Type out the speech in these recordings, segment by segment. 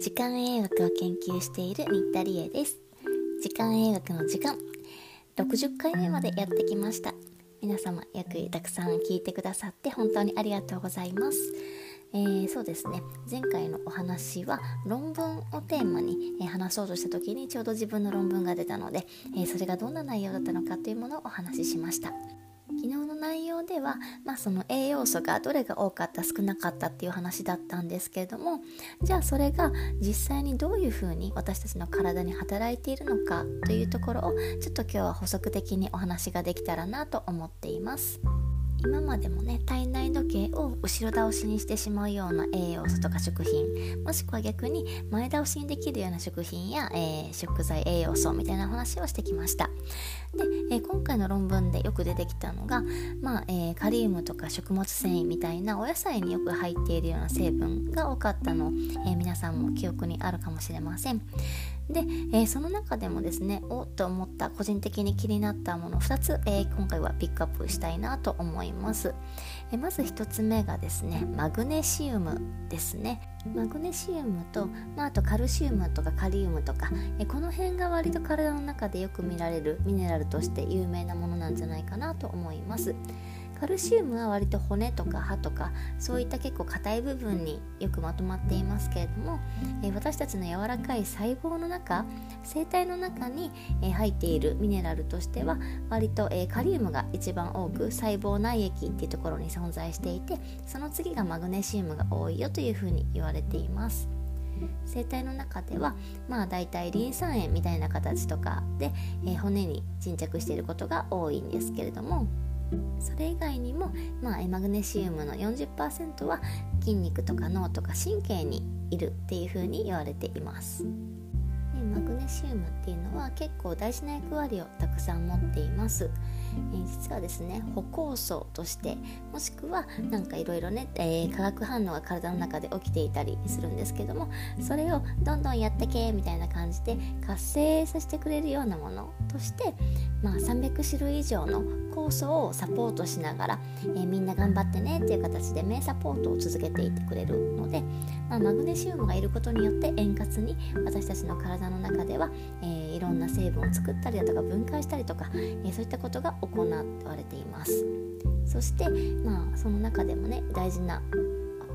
時間栄学を研究している新田理恵です。時間栄学の時間。60回目までやってきました。皆様よくたくさん聞いてくださって本当にありがとうございます。えー、そうですね。前回のお話は論文をテーマに、え、話そうとした時にちょうど自分の論文が出たので、えー、それがどんな内容だったのかというものをお話ししました。昨日の内容では、まあ、その栄養素がどれが多かった少なかったっていう話だったんですけれどもじゃあそれが実際にどういうふうに私たちの体に働いているのかというところをちょっと今日は補足的にお話ができたらなと思っています。今までもね体内時計を後ろ倒しにしてしまうような栄養素とか食品もしくは逆に前倒しにできるような食品や、えー、食材栄養素みたいな話をしてきましたで、えー、今回の論文でよく出てきたのが、まあえー、カリウムとか食物繊維みたいなお野菜によく入っているような成分が多かったのを、え皆さんも記憶にあるかもしれません。で、え、その中でもですねおっと思った個人的に気になったもの2つ、え、今回はピックアップしたいなと思います、え、まず1つ目がですねマグネシウムですね。マグネシウムと、まあ、あとカルシウムとかカリウムとか、えこの辺が割と体の中でよく見られるミネラルとして有名なものなんじゃないかなと思います。カルシウムは割と骨とか歯とかそういった結構硬い部分によくまとまっていますけれども、え、私たちの柔らかい細胞の中生体の中に、え、入っているミネラルとしては割と、え、カリウムが一番多く細胞内液っていうところに存在していてその次がマグネシウムが多いよというふうに言われています。生体の中ではまあだいたいリン酸塩みたいな形とかで、えー、骨に沈着していることが多いんですけれどもそれ以外にも、まあ、マグネシウムの40%は筋肉とか脳とか神経にいるっていうふうに言われていますで。マグネシウムっていうのは結構大事な役割をたくさん持っています。えー、実はですね歩行素としてもしくは何かいろいろね、えー、化学反応が体の中で起きていたりするんですけどもそれをどんどんやってけみたいな感じで活性させてくれるようなものとして、まあ、300種類以上の酵素をサポートしながら、えー、みんな頑張ってねっていう形で名サポートを続けていってくれるので、まあ、マグネシウムがいることによって円滑に私たちの体の中では、えー、いろんな成分を作ったりだとか分解したりとか、えー、そういったことが行われています。そしてまあその中でもね大事な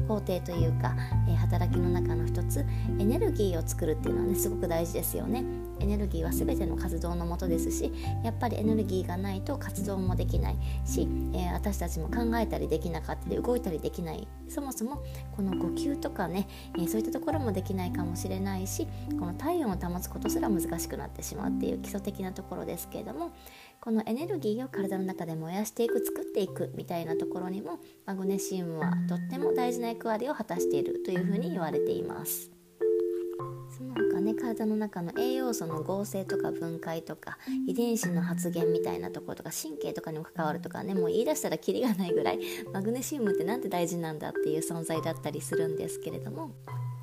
工程というか、えー、働きの中の一つエネルギーを作るっていうのはねすごく大事ですよね。エネルギーは全ての活動のもとですしやっぱりエネルギーがないと活動もできないし、えー、私たちも考えたりできなかったり動いたりできないそもそもこの呼吸とかね、えー、そういったところもできないかもしれないしこの体温を保つことすら難しくなってしまうっていう基礎的なところですけれどもこのエネルギーを体の中で燃やしていく作っていくみたいなところにもマグネシウムはとっても大事な役割を果たしているというふうに言われています。その他ね体の中の栄養素の合成とか分解とか遺伝子の発現みたいなところとか神経とかにも関わるとかねもう言い出したらキリがないぐらいマグネシウムってなんて大事なんだっていう存在だったりするんですけれども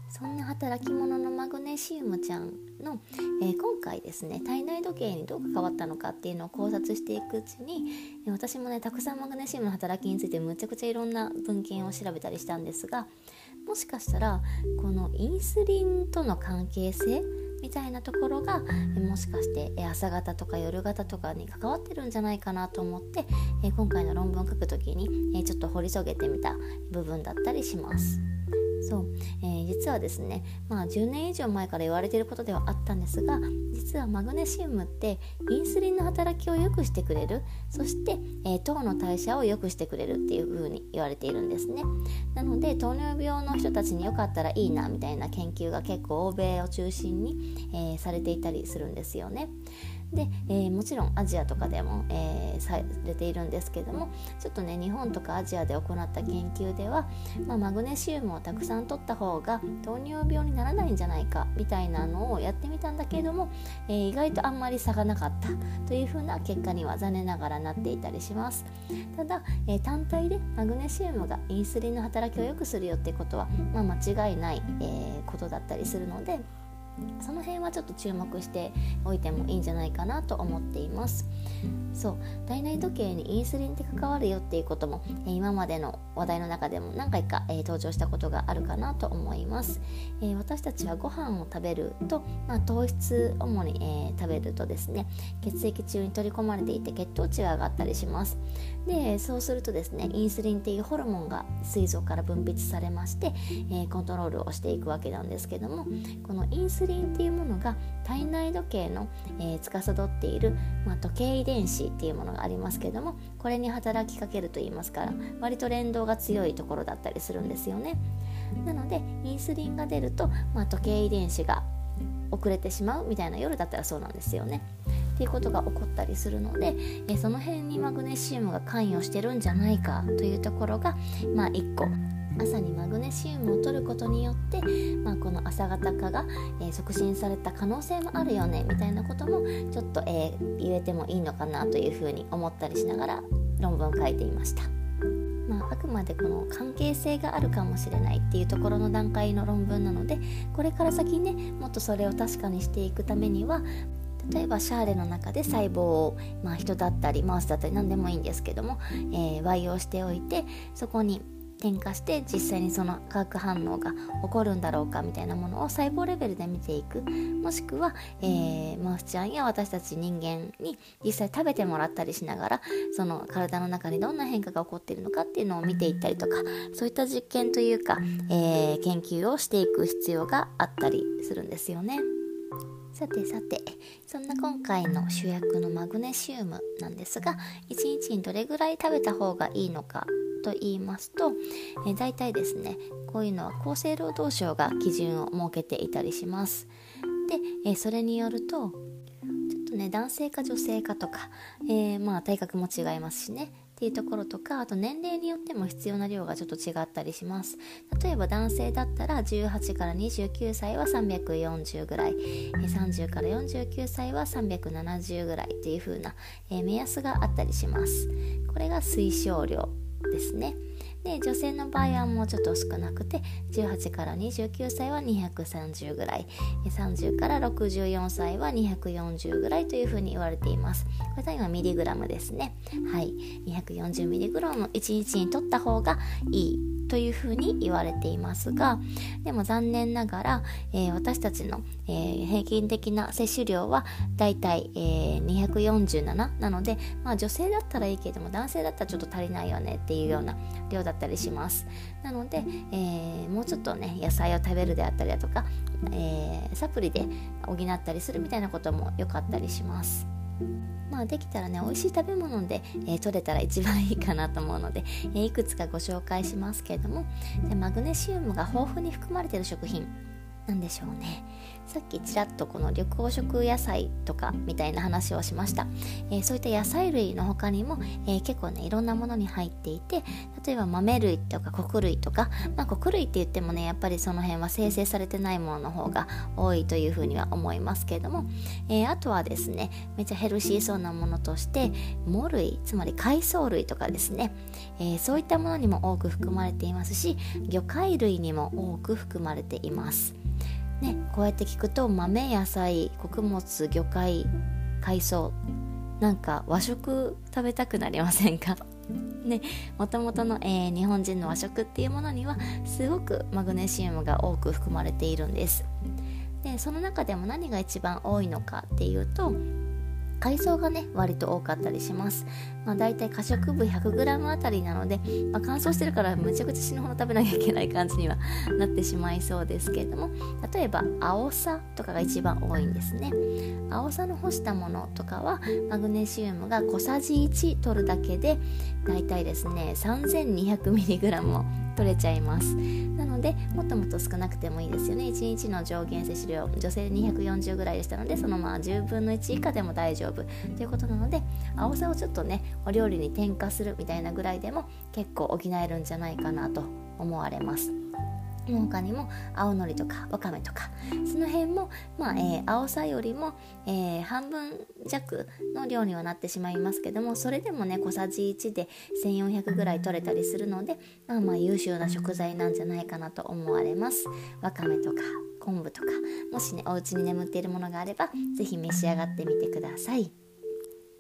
そんな働き者のマグネシウムちゃんの、えー、今回ですね体内時計にどう関わったのかっていうのを考察していくうちに私もねたくさんマグネシウムの働きについてむちゃくちゃいろんな文献を調べたりしたんですがもしかしたらこのインスリンとの関係性みたいなところがもしかして朝方とか夜型とかに関わってるんじゃないかなと思って今回の論文を書く時にちょっと掘り下げてみた部分だったりします。そう、えー、実はですね、まあ、10年以上前から言われていることではあったんですが実はマグネシウムってインスリンの働きを良くしてくれるそして、えー、糖の代謝を良くしてくれるっていう風に言われているんですね。なので糖尿病の人たちによかったらいいなみたいな研究が結構欧米を中心に、えー、されていたりするんですよね。で、えー、もちろんアジアとかでも、えー、されているんですけどもちょっとね日本とかアジアで行った研究では、まあ、マグネシウムをたくさん取った方が糖尿病にならないんじゃないかみたいなのをやってみたんだけれども、えー、意外とあんまり差がなかったというふうな結果には残念ながらなっていたりします。ただ、え単体でマグネシウムがインスリンの働きを良くするよってことは、まあ、間違いない、えことだったりするのでその辺はちょっと注目しておいてもいいんじゃないかなと思っています。そう体内時計にインスリンって関わるよっていうことも、え今までの話題の中でも何回か、え登場したことがあるかなと思います、え私たちはご飯を食べると、まあ、糖質主に、え、食べるとですね血液中に取り込まれていて血糖値が上がったりします。でそうするとですねインスリンっていうホルモンが膵臓から分泌されまして、え、コントロールをしていくわけなんですけどもこのインスリンスリンっていうものが体内時計の、えー、司っている、まあ、時計遺伝子っていうものがありますけどもこれに働きかけると言いますから割と連動が強いところだったりするんですよね。なのでインスリンが出ると、まあ、時計遺伝子が遅れてしまうみたいな夜だったらそうなんですよね。っていうことが起こったりするのでえその辺にマグネシウムが関与してるんじゃないかというところが、まあ、1個。朝にマグネシウムを取ることによって、まあ、この朝型化が、えー、促進された可能性もあるよねみたいなこともちょっと、えー、言えてもいいのかなというふうに思ったりしながら論文を書いていました。まあ、あくまでこの関係性があるかもしれないっていうところの段階の論文なのでこれから先ねもっとそれを確かにしていくためには例えばシャーレの中で細胞を、まあ、人だったりマウスだったり何でもいいんですけども、えー、培養しておいてそこに添加して実際にその化学反応が起こるんだろうかみたいなものを細胞レベルで見ていくもしくは、えー、マウスちゃんや私たち人間に実際食べてもらったりしながらその体の中にどんな変化が起こっているのかっていうのを見ていったりとかそういった実験というか、えー、研究をしていく必要があったりするんですよね。さてさてそんな今回の主役のマグネシウムなんですが1日にどれぐらい食べた方がいいのかと言いますと、え大体ですねこういうのは厚生労働省が基準を設けていたりします。で、えそれによるとちょっとね男性か女性かとか、えー、まあ体格も違いますしねっていうところとかあと年齢によっても必要な量がちょっと違ったりします。例えば男性だったら18から29歳は340ぐらい30から49歳は370ぐらいっていう風な、え、目安があったりします。これが推奨量。ですね。で女性の場合はもうちょっと少なくて18から29歳は230ぐらい30から64歳は240ぐらいというふうに言われています。これが今ミリグラムですね。はい。240ミリグラム1日に取った方がいい。というふうに言われていますがでも残念ながら、えー、私たちの、えー、平均的な摂取量はだいたい、247なので、まあ、女性だったらいいけども男性だったらちょっと足りないよねっていうような量だったりします。なので、えー、もうちょっとね野菜を食べるであったりだとか、え、サプリで補ったりするみたいなことも良かったりします。まあできたらね美味しい食べ物で、えー、取れたら一番いいかなと思うので、えー、いくつかご紹介しますけれどもマグネシウムが豊富に含まれている食品なんでしょうね。さっきちらっとこの緑黄色野菜とかみたいな話をしました、えー、そういった野菜類の他にも、えー、結構ねいろんなものに入っていて例えば豆類とか穀類とか、まあ、穀類って言ってもねやっぱりその辺は生成されてないものの方が多いというふうには思いますけれども、えー、あとはですねめっちゃヘルシーそうなものとして藻類つまり海藻類とかですね、えそういったものにも多く含まれていますし魚介類にも多く含まれています。ね、こうやって聞くと豆野菜穀物魚介海藻なんか和食食べたくなりませんか？ね、もともとの、えー、日本人の和食っていうものにはすごくマグネシウムが多く含まれているんです。でその中でも何が一番多いのかっていうと海藻がね割と多かったりします、まあ、大体可食部 100g あたりなので、まあ、乾燥してるからめちゃくちゃ死ぬほど食べなきゃいけない感じにはなってしまいそうですけれども例えば青さとかが一番多いんですね。青さの干したものとかはマグネシウムが小さじ1取るだけで大体ですね 3200mg を取れちゃいます。なのでもっともっと少なくてもいいですよね。1日の上限摂取量女性240ぐらいでしたのでそのまま10分の1以下でも大丈夫。ということなので青さをちょっとねお料理に添加するみたいなぐらいでも結構補えるんじゃないかなと思われます。他にも青のりとかわかめとかその辺も、まあえー、青さよりも、えー、半分弱の量にはなってしまいますけどもそれでもね小さじ1で1400ぐらい取れたりするので、まあ、まあ優秀な食材なんじゃないかなと思われますわかめとか昆布とかもしねお家に眠っているものがあれば是非召し上がってみてください。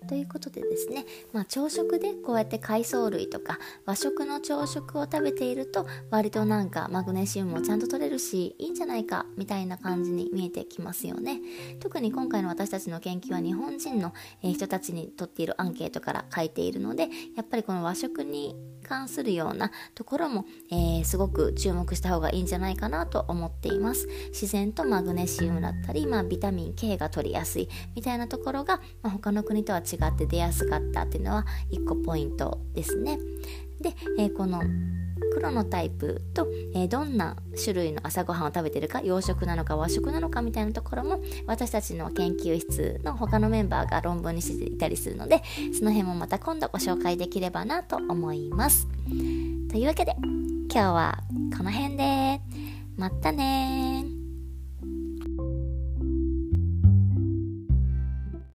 ということでですね、まあ、朝食でこうやって海藻類とか和食の朝食を食べていると割となんかマグネシウムもちゃんと取れるしいいんじゃないかみたいな感じに見えてきますよね。特に今回の私たちの研究は日本人の人たちにとっているアンケートから書いているのでやっぱりこの和食に関するようなところも、えー、すごく注目した方がいいんじゃないかなと思っています。自然とマグネシウムだったり、まあ、ビタミン K が取りやすいみたいなところが、まあ、他の国とは違って出やすかったっていうのは1個ポイントですね。で、えー、この黒のタイプと、えー、どんな種類の朝ごはんを食べてるか洋食なのか和食なのかみたいなところも私たちの研究室の他のメンバーが論文にしていたりするのでその辺もまた今度ご紹介できればなと思います。というわけで今日はこの辺で。またね